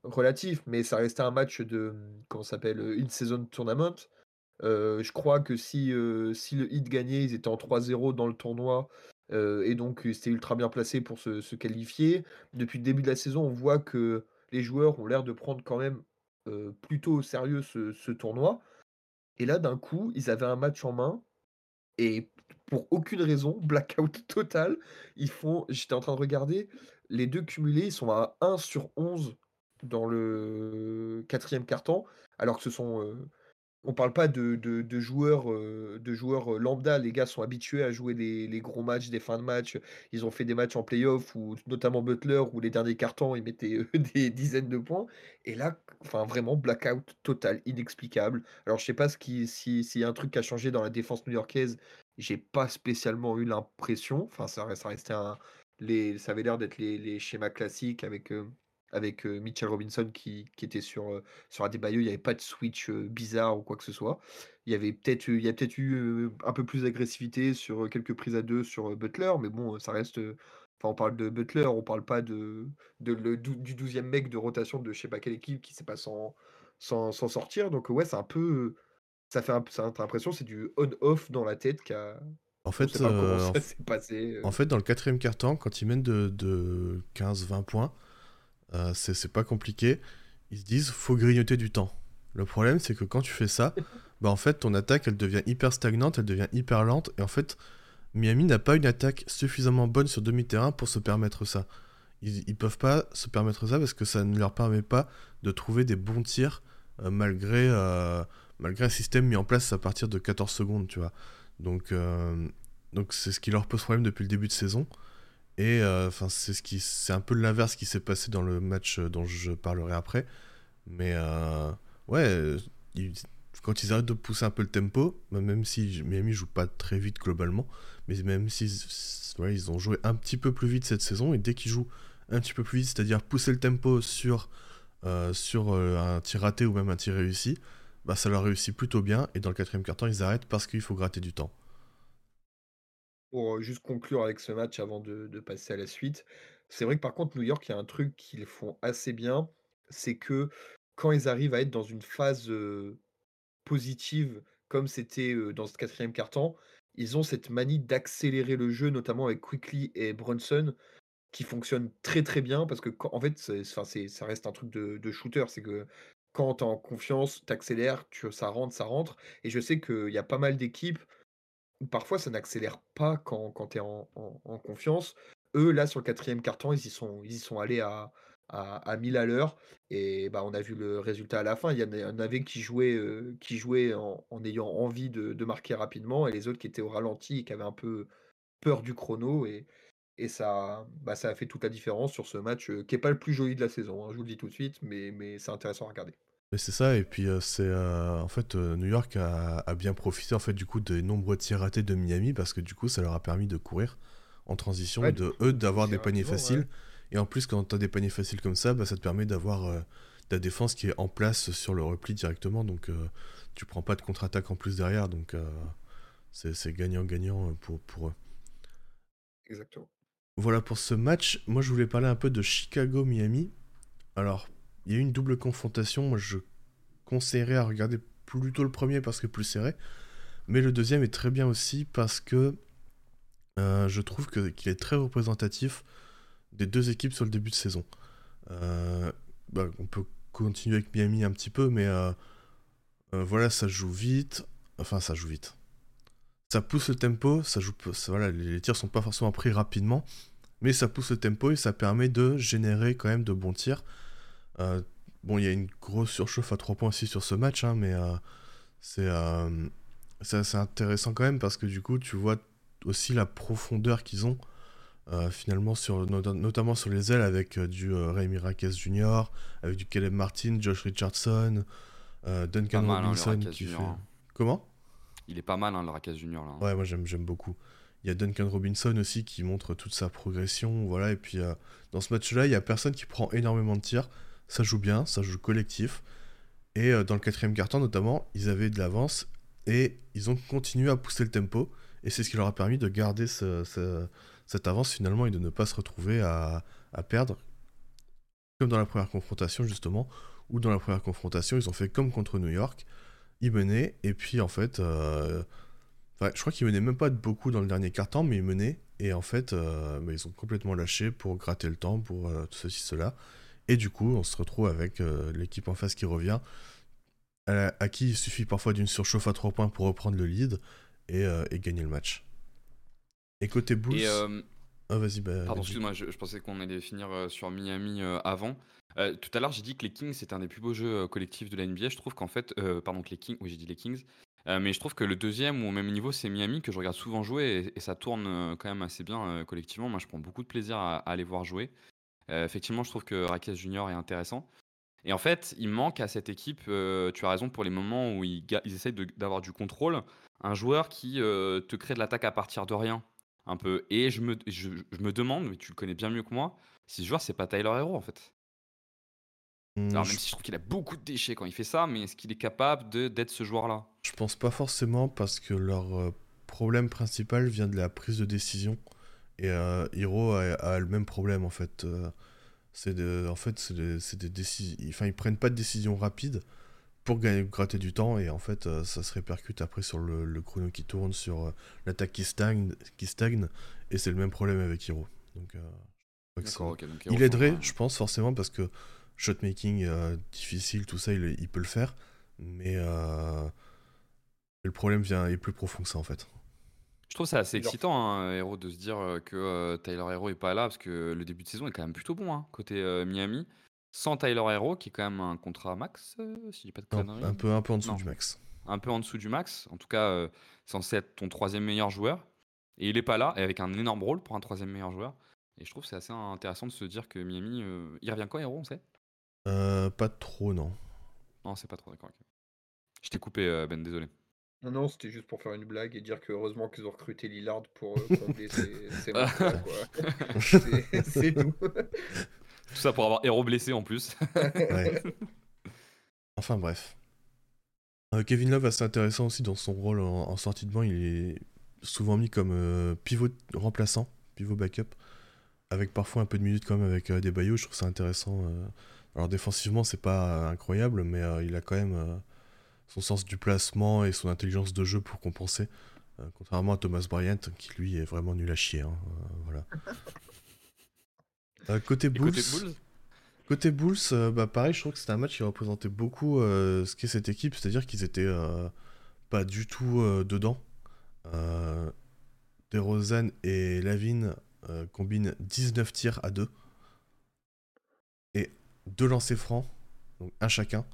relatif, mais ça restait un match de, mmh, comment s'appelle? une saison tournament. je crois que si, si le Heat gagnait, ils étaient en 3-0 dans le tournoi, et donc c'était ultra bien placé pour se qualifier. Depuis le début de la saison, on voit que les joueurs ont l'air de prendre quand même, plutôt au sérieux ce tournoi et là, d'un coup, ils avaient un match en main et pour aucune raison, blackout total. Ils font j'étais en train de regarder, les deux cumulés, ils sont à 1 sur 11 dans le quatrième quart-temps, alors que ce sont, on parle pas de, joueurs, euh, euh, lambda. Les gars sont habitués à jouer les, gros matchs, des fins de match. Ils ont fait des matchs en playoff, ou notamment Butler, où les derniers cartons, ils mettaient euh, des dizaines de points. Et là, enfin vraiment blackout total, inexplicable. Alors je sais pas ce qui, s'il y a un truc qui a changé dans la défense new-yorkaise. J'ai pas spécialement eu l'impression. Enfin, ça, ça restait les, ça avait l'air d'être les, schémas classiques avec avec Mitchell Robinson qui, était sur, sur Adebayo. Il n'y avait pas de switch bizarre ou quoi que ce soit. Il y avait peut-être il y a peut-être eu un peu plus d'agressivité sur quelques prises à deux sur Butler, mais bon, ça reste. Enfin, on parle de Butler, on parle pas de, de le, du 12e mec de rotation de je sais pas quelle équipe qui sait pas s'en sans, sortir. Donc, ouais, c'est un peu. Ça fait un, ça, l'impression c'est du on-off dans la tête qu'a. En fait, ça s'est passé. En fait, dans le quatrième quart-temps, quand ils mènent de, de 15-20 points, euh, c'est pas compliqué. Ils se disent, faut grignoter du temps. Le problème, c'est que quand tu fais ça, bah en fait, ton attaque, elle devient hyper stagnante, elle devient hyper lente, et en fait, Miami n'a pas une attaque suffisamment bonne sur demi-terrain pour se permettre ça. Ils, ils, peuvent pas se permettre ça parce que ça ne leur permet pas de trouver des bons tirs euh, malgré, euh, malgré un système mis en place à partir de 14 secondes, tu vois. Donc, donc c'est ce qui leur pose problème depuis le début de saison. Et euh, enfin, c'est ce qui, c'est un peu l'inverse qui s'est passé dans le match euh, dont je parlerai après. Mais euh, ouais, quand ils arrêtent de pousser un peu le tempo, bah, même si Miami joue pas très vite globalement, mais même si ils ont joué un petit peu plus vite cette saison, et dès qu'ils jouent un petit peu plus vite, c'est-à-dire pousser le tempo sur, sur un tir raté ou même un tir réussi, bah, ça leur réussit plutôt bien. Et dans le quatrième quart-temps, ils arrêtent parce qu'il faut gratter du temps. Pour juste conclure avec ce match avant de, passer à la suite, c'est vrai que par contre, New York, il y a un truc qu'ils font assez bien, c'est que quand ils arrivent à être dans une phase positive, comme c'était dans ce quatrième quart-temps, ils ont cette manie d'accélérer le jeu, notamment avec Quickly et Brunson, qui fonctionne très très bien parce que en fait, ça reste un truc de, shooter, c'est que quand tu en confiance, tu accélères, ça rentre, ça rentre. Et je sais qu'il y a pas mal d'équipes Parfois, ça n'accélère pas quand quand tu es en confiance. Eux, là, sur le quatrième carton, ils y sont allés à à à 1000 à l'heure et bah, on a vu le résultat à la fin. Il y en avait qui jouaient, jouaient en ayant envie de marquer rapidement et les autres qui étaient au ralenti et qui avaient un peu peur du chrono et bah, ça a fait toute la différence sur ce match, qui est pas le plus joli de la saison, hein, je vous le dis tout de suite, mais c'est intéressant à regarder. C'est ça, et puis euh, c'est euh, en fait euh, New York a, bien profité en fait du coup des nombreux tirs ratés de Miami parce que du coup ça leur a permis de courir en transition, et de eux d'avoir des paniers faciles. Et en plus quand tu as des paniers faciles comme ça, bah, ça te permet d'avoir ta défense qui est en place sur le repli directement, donc tu prends pas de contre-attaque en plus derrière, donc c'est gagnant-gagnant pour, pour eux. Exactement. Voilà pour ce match. Moi, je voulais parler un peu de Chicago-Miami. Alors, il y a eu une double confrontation. Moi, je conseillerais à regarder plutôt le premier parce que plus serré. Mais le deuxième est très bien aussi parce que euh, je trouve qu'il est très représentatif des deux équipes sur le début de saison. Euh, bah, on peut continuer avec Miami un petit peu, mais euh, voilà, ça joue vite. Enfin, ça joue vite. Ça pousse le tempo, ça joue, voilà, les tirs sont pas forcément pris rapidement, mais ça pousse le tempo et ça permet de générer quand même de bons tirs. Bon, il y a une grosse surchauffe à 3 points aussi sur ce match, hein, mais c'est c'est intéressant quand même parce que du coup, tu vois aussi la profondeur qu'ils ont. Euh, finalement, sur, notamment sur les ailes, avec euh, du euh, Ray Raquez Jr., avec du Caleb Martin, Josh Richardson, Duncan hein, Robinson qui fait. Hein. Comment? Il est pas mal, hein, le Raquez Jr. Là. Ouais, moi j'aime beaucoup. Il y a Duncan Robinson aussi qui montre toute sa progression. Voilà, et puis dans ce match-là, il y a personne qui prend énormément de tirs. Ça joue bien, ça joue collectif. Et dans le quatrième quart-temps, notamment, ils avaient de l'avance et ils ont continué à pousser le tempo. Et c'est ce qui leur a permis de garder cette avance finalement et de ne pas se retrouver à, perdre. Comme dans la première confrontation justement, où dans la première confrontation, ils ont fait comme contre New York. Ils menaient, et puis en fait, euh, je crois qu'ils menaient même pas beaucoup dans le dernier quart-temps, mais ils menaient, et en fait, euh, bah, ils ont complètement lâché pour gratter le temps, pour euh, tout ceci, cela. Et du coup, on se retrouve avec l'équipe en face qui revient, à, qui il suffit parfois d'une surchauffe à 3 points pour reprendre le lead euh, et, gagner le match. Et côté Bulls. Euh, oh, vas-y, bah, Pardon, excuse-moi, je, pensais qu'on allait finir euh, sur Miami avant. tout à l'heure, j'ai dit que les Kings c'était un des plus beaux jeux collectifs de la NBA. Je trouve qu'en fait, pardon, que les Kings, oui, j'ai dit les Kings. mais je trouve que le deuxième ou au même niveau, c'est Miami que je regarde souvent jouer et, ça tourne quand même assez bien collectivement. Moi, je prends beaucoup de plaisir à, aller voir jouer. Effectivement, je trouve que Raquez Junior est intéressant. Et en fait, il manque à cette équipe, euh, tu as raison, pour les moments où ils, ils essayent d'avoir du contrôle, un joueur qui euh, te crée de l'attaque à partir de rien, un peu. Et je me, je, me demande, mais tu le connais bien mieux que moi, si ce joueur, c'est pas Tyler Hero, en fait. Mmh, Alors, même si je trouve qu'il a beaucoup de déchets quand il fait ça, mais est-ce qu'il est capable d'être ce joueur-là? Je pense pas forcément, parce que leur euh, problème principal vient de la prise de décision. Et Hero a, a, le même problème, en fait. C'est en fait, c'est des, décisions. Enfin, ils prennent pas de décision rapide pour gagner, gratter du temps et en fait, euh, ça se répercute après sur le, chrono qui tourne, sur euh, l'attaque qui stagne, qui stagne et c'est le même problème avec Hiro. Donc, euh, il aiderait, je pense forcément parce que shotmaking difficile, tout ça, il, il, peut le faire, mais le problème vient est plus profond que ça en fait. Je trouve ça assez excitant, hein, Hero, de se dire que Tyler Hero est pas là, parce que le début de saison est quand même plutôt bon, hein, côté Miami. Sans Tyler Hero, qui est quand même un contrat max, si je dis pas de conneries. un, peu, un peu en dessous du max. Un peu en dessous du max. En tout cas, censé être ton troisième meilleur joueur. Et il est pas là, et avec un énorme rôle pour un troisième meilleur joueur. Et je trouve que c'est assez intéressant de se dire que Miami. il revient quand, Hero, on sait? Pas trop, non. Non, c'est pas trop, d'accord. Je t'ai coupé, Ben, désolé. Non, non, c'était juste pour faire une blague et dire que heureusement qu'ils ont recruté Lillard pour euh, combler ces, ces matchs-là, C'est tout. Tout ça pour avoir héros blessé en plus. Enfin bref. Euh, Kevin Love, assez intéressant aussi dans son rôle en, sortie de banc. Il est souvent mis comme euh, pivot remplaçant, pivot backup, avec parfois un peu de minutes quand même avec des baillots. Je trouve ça intéressant. Alors défensivement, c'est pas incroyable, mais il a quand même son sens du placement et son intelligence de jeu pour compenser. Euh, contrairement à Thomas Bryant, qui lui est vraiment nul à chier. Hein, euh, voilà. Euh, côté Bulls. Côté Bulls, bah pareil, je trouve que c'était un match qui représentait beaucoup ce qu'est cette équipe, c'est-à-dire qu'ils étaient pas du tout dedans. DeRozan et Lavine combinent 19 tirs à deux et deux lancers francs, donc un chacun.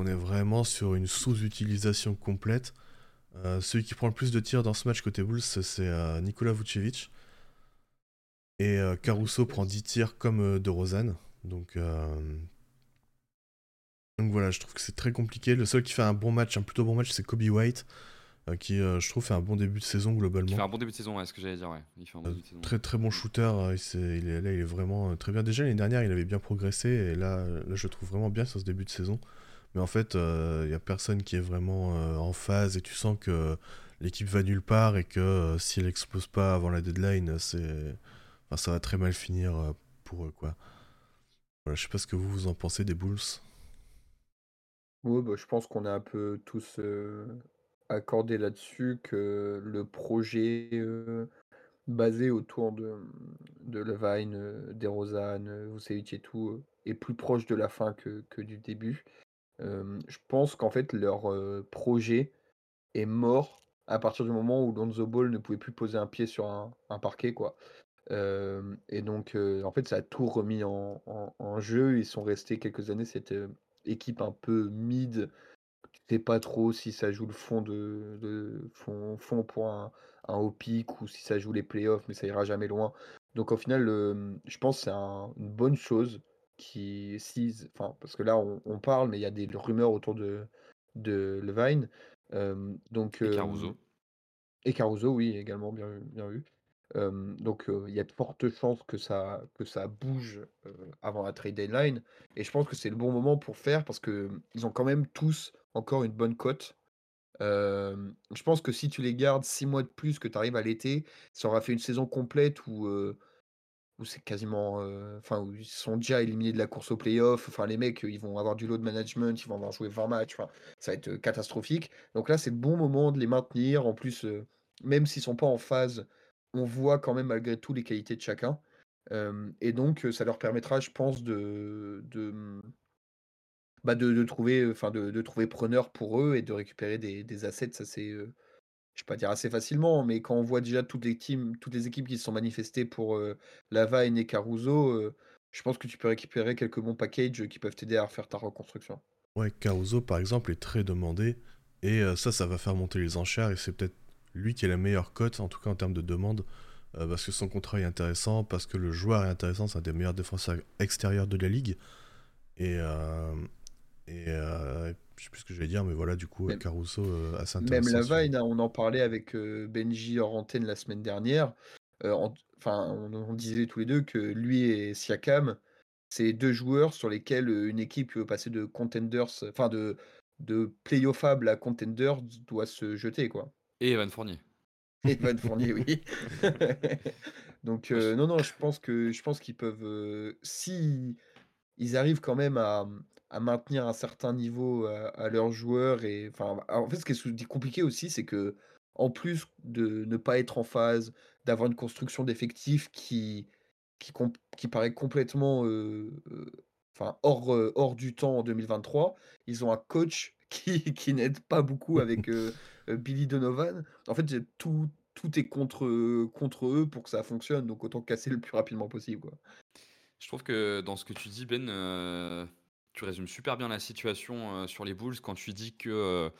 On est vraiment sur une sous-utilisation complète. Euh, celui qui prend le plus de tirs dans ce match côté Bulls, c'est euh, Nikola Vucevic. Et euh, Caruso prend 10 tirs comme de Rosanne. Donc, donc voilà, je trouve que c'est très compliqué. Le seul qui fait un bon match, un plutôt bon match, c'est Kobe White. qui, je trouve, fait un bon début de saison globalement. Il fait un bon début de saison, ouais, ce que j'allais dire, ouais. Il fait un bon début de saison. Très très bon shooter, il, il, est, là il est vraiment très bien. Déjà l'année dernière il avait bien progressé et là, là je le trouve vraiment bien sur ce début de saison. Mais en fait, il n'y a personne qui est vraiment en phase et tu sens que l'équipe va nulle part et que si elle explose pas avant la deadline, enfin, ça va très mal finir pour eux quoi. Voilà, je sais pas ce que vous, vous en pensez des Bulls. Oui, bah, je pense qu'on est un peu tous accordés là-dessus que le projet basé autour de, de Levine, euh, DeRozan, Vucevic et tout est plus proche de la fin que, que du début. Je pense qu'en fait, leur projet est mort à partir du moment où Lonzo Ball ne pouvait plus poser un pied sur un, parquet, quoi et donc, en fait, ça a tout remis en, jeu. Ils sont restés quelques années, cette équipe un peu mid. Tu sais pas trop si ça joue le fond de, fond, pour un, un ou si ça joue les playoffs, mais ça ira jamais loin. Donc, au final, je pense que c'est une bonne chose qui, si, enfin, parce que là, on, parle, mais il y a des rumeurs autour de, de Levine. donc, et Caruso. Et Caruso, oui, également, bien, bien vu donc il y a de fortes chances que ça que ça bouge, avant la trade deadline et je pense que c'est le bon moment pour faire parce qu'ils ont quand même tous encore une bonne cote. je pense que si tu les gardes 6 mois de plus, que tu arrives à l'été, ça aura fait une saison complète où, où c'est quasiment, où ils sont déjà éliminés de la course aux playoffs. Enfin, les mecs, ils vont avoir du load management, ils vont avoir joué 20 matchs, enfin, ça va être, catastrophique. Donc là, c'est le bon moment de les maintenir. En plus, même s'ils sont pas en phase on voit quand même malgré tout les qualités de chacun. et donc, ça leur permettra, je pense, de, de, mmh, bah de, trouver, enfin de, de, trouver preneur pour eux et de récupérer des, des assets. Ça, c'est, je vais pas dire assez facilement, mais quand on voit déjà toutes les, teams, toutes les équipes qui se sont manifestées pour Lavine et Caruso, je pense que tu peux récupérer quelques bons packages qui peuvent t'aider à refaire ta reconstruction. Ouais, Caruso, par exemple, est très demandé. Et ça, ça va faire monter les enchères. Et c'est peut-être lui qui est la meilleure cote, en tout cas en termes de demande, parce que son contrat est intéressant, parce que le joueur est intéressant, c'est un des meilleurs défenseurs extérieurs de la ligue. Et, et je sais plus ce que j'allais dire, mais voilà, du coup, Caruso assez intéressant. Même Lavine, on en parlait avec Benji hors antenne la semaine dernière. Enfin, on, disait tous les deux que lui et Siakam, c'est deux joueurs sur lesquels une équipe qui veut passer de contenders, enfin de, de playoffable à contenders doit se jeter, quoi. Et Evan Fournier. Et Evan Fournier, oui. Donc, euh, non, non, je pense que je pense qu'ils peuvent. Euh, si ils arrivent quand même à, à maintenir un certain niveau à, leurs joueurs. Et, enfin, en fait, ce qui est compliqué aussi, c'est que en plus de ne pas être en phase, d'avoir une construction d'effectifs qui, qui, qui paraît complètement euh, enfin, hors, hors du temps en 2023, ils ont un coach qui, qui n'aide pas beaucoup avec Billy Donovan. En fait, tout, tout est contre, contre eux pour que ça fonctionne, donc autant casser le plus rapidement possible. Quoi. Je trouve que dans ce que tu dis, Ben, tu résumes super bien la situation euh, sur les Bulls quand tu dis que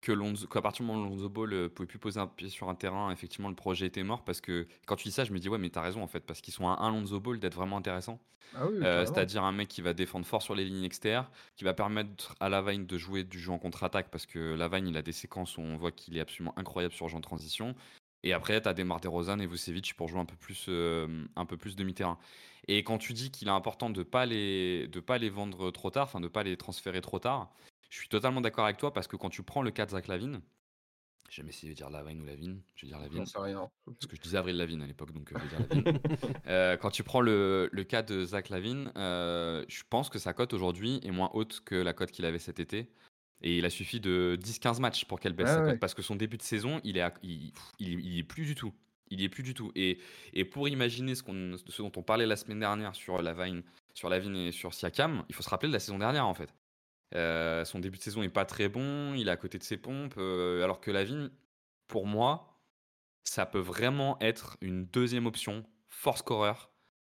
que Lonzo, qu'à partir du moment où Lonzo Ball ne pouvait plus poser un pied sur un terrain, effectivement, le projet était mort. Parce que quand tu dis ça, je me dis, ouais, mais t'as raison, en fait, parce qu'ils sont à un Lonzo Ball d'être vraiment intéressant. Ah c'est-à-dire un mec qui va défendre fort sur les lignes externes, qui va permettre à Lavine de jouer du jeu en contre-attaque, parce que Lavine, il a des séquences où on voit qu'il est absolument incroyable sur le jeu en transition. Et après, tu as des Rosan et Vucevic pour jouer un peu plus, un peu plus demi-terrain. Et quand tu dis qu'il est important de ne pas, les, de pas les vendre trop tard, enfin de ne pas les transférer trop tard, je suis totalement d'accord avec toi parce que quand tu prends le cas de Zach Lavine, j'ai jamais essayé de dire Lavine ou Lavine, je vais dire Lavine. rien. Parce que je disais Avril Lavine à l'époque, donc euh, je vais dire Lavine. Euh, quand tu prends le, le cas de Zach Lavine, euh, je pense que sa cote aujourd'hui est moins haute que la cote qu'il avait cet été. Et il a suffi de 10-15 matchs pour qu'elle baisse sa cote. Parce que son début de saison, il est, il, il, est plus du tout. Il est plus du tout. Et, et pour imaginer ce, qu'on, ce dont on parlait la semaine dernière sur Lavine, sur Lavine et sur Siakam, il faut se rappeler de la saison dernière en fait. Euh, son début de saison est pas très bon, il est à côté de ses pompes, euh, alors que Lavigne, pour moi, ça peut vraiment être une deuxième option, force scorer,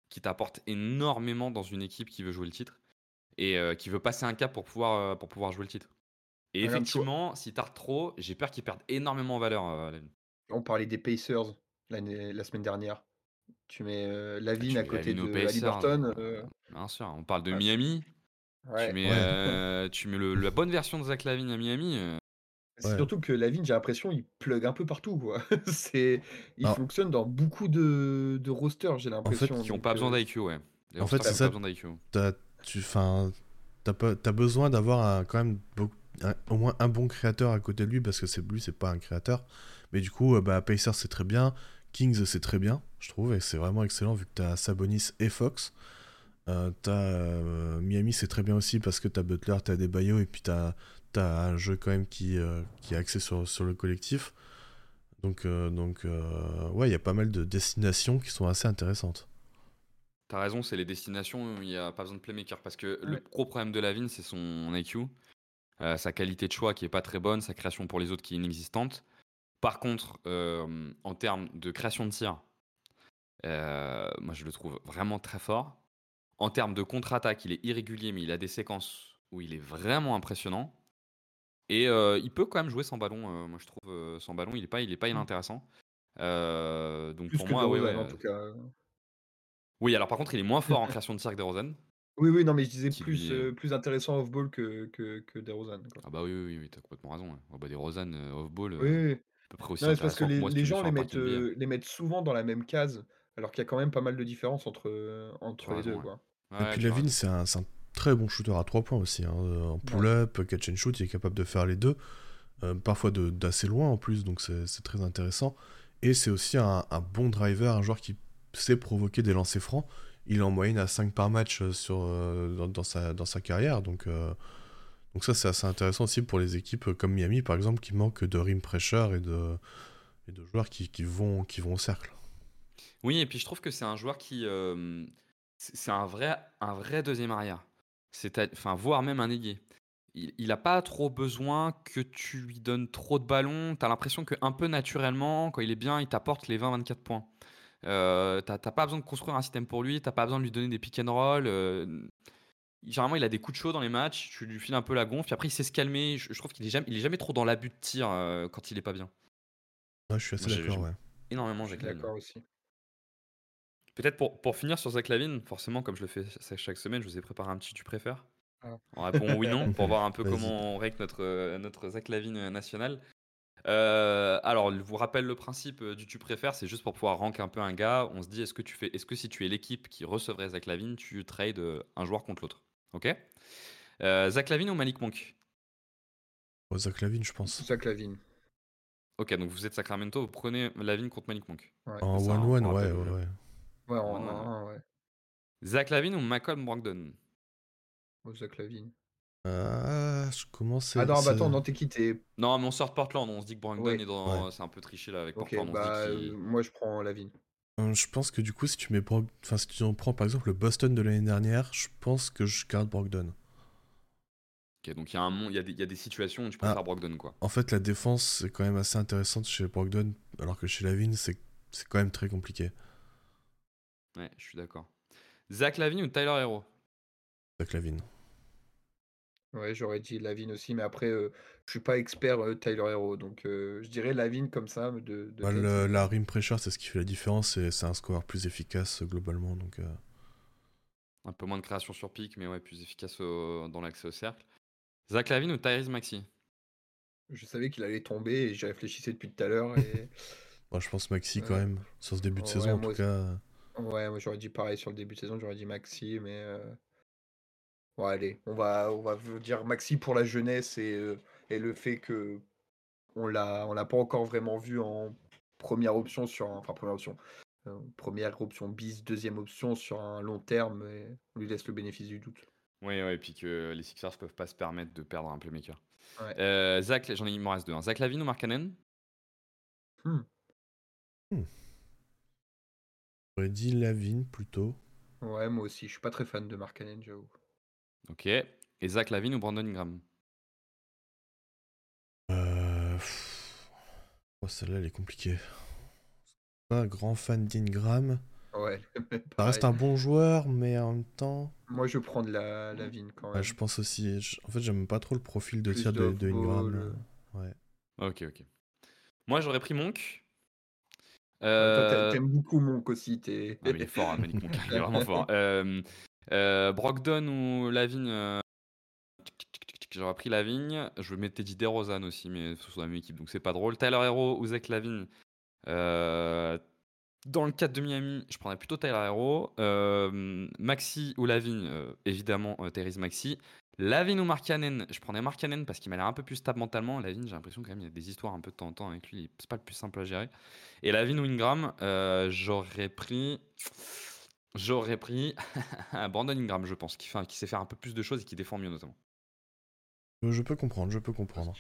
qui t'apporte énormément dans une équipe qui veut jouer le titre et euh, qui veut passer un cap pour pouvoir, pour pouvoir jouer le titre. Et effectivement, si tarde trop, j'ai peur qu'il perde énormément en valeur. On parlait des Pacers la semaine dernière. Tu mets ah, Lavigne à côté de Halliburton. Bien sûr, on parle de Miami. Tu mets, euh, tu mets le, la bonne version de Zach Lavine à Miami. Euh, C'est surtout que Lavigne, j'ai l'impression, il plug un peu partout, quoi. C'est il fonctionne dans beaucoup de de rosters, j'ai en fait, qui ont pas besoin d'IQ, ouais. en fait, c'est ça, besoin d'IQ. tu tu besoin d'avoir quand même au moins un bon créateur à côté de lui parce que c'est lui, c'est pas un créateur. Mais du coup, euh, bah, Pacers, c'est très bien. Kings, c'est très bien, je trouve, et c'est vraiment excellent vu que tu as Sabonis et Fox. Euh, t'as euh, Miami, c'est très bien aussi parce que tu as Butler, tu as Debayo, et puis tu as, un jeu quand même qui, euh, qui est axé sur, sur le collectif. Donc, donc ouais, il y a pas mal de destinations qui sont assez intéressantes. T'as raison, c'est les destinations, il n'y a pas besoin de playmaker parce que le gros problème de Lavine, c'est son IQ, sa qualité de choix qui est pas très bonne, sa création pour les autres qui est inexistante. Par contre, en termes de création de tir, moi je le trouve vraiment très fort. En termes de contre-attaque, il est irrégulier, mais il a des séquences où il est vraiment impressionnant. Et il peut quand même jouer sans ballon. moi je trouve sans ballon, il est pas, il est pas mmh. inintéressant. donc pour moi, oui, en tout cas. Oui, alors par contre, il est moins fort en création de tir que DeRozan. Oui, oui, non, mais je disais plus, plus intéressant off-ball que, que, que DeRozan. Ah bah oui, oui, oui, t'as complètement raison. Ouais. Oh bah DeRozan, off-ball. Oui, c'est parce que les, gens les mettent, euh, les mettent souvent dans la même case, alors qu'il y a quand même pas mal de différences entre, euh, entre les deux. Quoi. Et puis Levin, c'est un, très bon shooter à 3 points aussi. Hein. En pull-up, catch and shoot, il est capable de faire les deux. Euh, parfois d'assez loin en plus, donc c'est très intéressant. Et c'est aussi un, bon driver, un joueur qui sait provoquer des lancers francs. Il est en moyenne à 5 par match sur, dans, sa, dans sa carrière, donc donc ça, c'est assez intéressant aussi pour les équipes comme Miami, par exemple, qui manquent de rim pressure et de, de joueurs qui, vont, qui vont au cercle. Oui, et puis je trouve que c'est un joueur qui... Euh, c'est un vrai, un vrai deuxième arrière. Enfin, voire même un ailier. Il n'a pas trop besoin que tu lui donnes trop de ballons. Tu as l'impression que un peu naturellement, quand il est bien, il t'apporte les 20-24 points. Euh, t'as pas besoin de construire un système pour lui, t'as pas besoin de lui donner des pick and roll. Euh, généralement, il a des coups de chaud dans les matchs, tu lui files un peu la gonfle, puis après, il sait se calmer. Je, trouve qu'il est jamais, il est jamais trop dans l'abus de tir euh, quand il est pas bien. je suis assez d'accord, ouais. Énormément, j'ai d'accord aussi. Peut-être pour, pour finir sur Zach Lavine, forcément, comme je le fais chaque semaine, je vous ai préparé un petit tu préfères. Ah. On répond oui non pour voir un peu comment on règle notre, notre Zach Lavine euh, alors, je vous rappelle le principe du tu préfères, c'est juste pour pouvoir rank un peu un gars. On se dit, est-ce que tu fais, est-ce que si tu es l'équipe qui recevrait Zach Lavine, tu trades un joueur contre l'autre? Ok? Euh, Zach Lavine ou Malik Monk? Zach Lavine, je pense. Zach Lavine. Ok, donc vous êtes Sacramento, vous prenez Lavine contre Malik Monk. En 1-1, ouais, ouais, ouais. Ouais, en 1 ouais. Zach Lavine ou Malcolm Brogdon? Oh, Zach Lavine. Ah, je commence à. Ah non, bah attends, non, t'es quitté. Non, mais on sort de Portland, on se dit que Brogdon est dans. C'est un peu triché là avec Portland. bah, euh, moi je prends Lavine. Euh, je pense que du coup, si tu mets enfin, si tu en prends par exemple le Boston de l'année dernière, je pense que je garde Brogdon. Ok, donc il y, a un, il, y a des, il y a des situations où tu préfères ah, Brogdon quoi. En fait, la défense c'est quand même assez intéressante chez Brogdon, alors que chez Lavine c'est quand même très compliqué. Ouais, je suis d'accord. Zach Lavine ou Tyler Hero Zach Lavine. Ouais, j'aurais dit Lavine aussi, mais après, euh, je suis pas expert euh, Tyler Hero, donc euh, je dirais Lavine comme ça. De, bah, la rim pressure, c'est ce qui fait la différence, et c'est un score plus efficace globalement. Donc, Un peu moins de création sur pic, mais ouais, plus efficace dans l'accès au cercle. Zach Lavine ou Tyrese Maxi Je savais qu'il allait tomber et j'y réfléchissais depuis tout à l'heure. Et... Moi, je pense Maxi quand même, sur ce début de saison en tout cas. Ouais, moi j'aurais dit pareil sur le début de saison, j'aurais dit Maxi, mais. Bon, allez, on va, on va dire Maxi pour la jeunesse et, euh, et le fait que on l'a, on l'a pas encore vraiment vu en première option sur, enfin première option, euh, première option bis, deuxième option sur un long terme, et on lui laisse le bénéfice du doute. Oui, ouais, et puis que les Sixers peuvent pas se permettre de perdre un playmaker. Euh, Zach, j'en ai, il m'en reste deux. Hein. Zach Lavine ou Mark Cannon? Hmm. hmm. J'aurais dit Lavine plutôt. Ouais, moi aussi, je suis pas très fan de Mark Cannon, j'avoue. Ok. Et Zach Lavine ou Brandon Ingram? Euh... oh, Celle-là, elle est compliquée. Pas un grand fan d'Ingram. Ouais. Ça reste un bon joueur, mais en même temps. Moi, je prends de la Lavine quand même. je pense aussi. En fait, j'aime pas trop le profil de tir de, de, Ingram. Ouais. Ok, ok. Moi, j'aurais pris Monk. Euh... T'aimes beaucoup Monk aussi. Es... Ah, il est fort, hein, Monk. il est vraiment fort. Euh... Euh, Brogdon ou Lavigne euh, j'aurais pris Lavigne. Je mettais Didier Rosanne aussi, mais ce sont la même équipe, donc c'est pas drôle. Tyler Hero ou Zach Lavigne. Euh, dans le cadre de Miami, je prendrais plutôt Tyler Hero. Euh, Maxi ou Lavigne, évidemment, Thérèse Maxi. Lavigne ou Markkanen, je prendrais Markkanen parce qu'il m'a l'air un peu plus stable mentalement. Lavigne, j'ai l'impression quand même il y a des histoires un peu de temps en temps avec lui. C'est pas le plus simple à gérer. Et Lavigne ou Ingram, j'aurais pris. J'aurais pris Brandon Ingram, je pense, qui, fait, qui sait faire un peu plus de choses et qui défend mieux notamment. Je peux comprendre, je peux comprendre.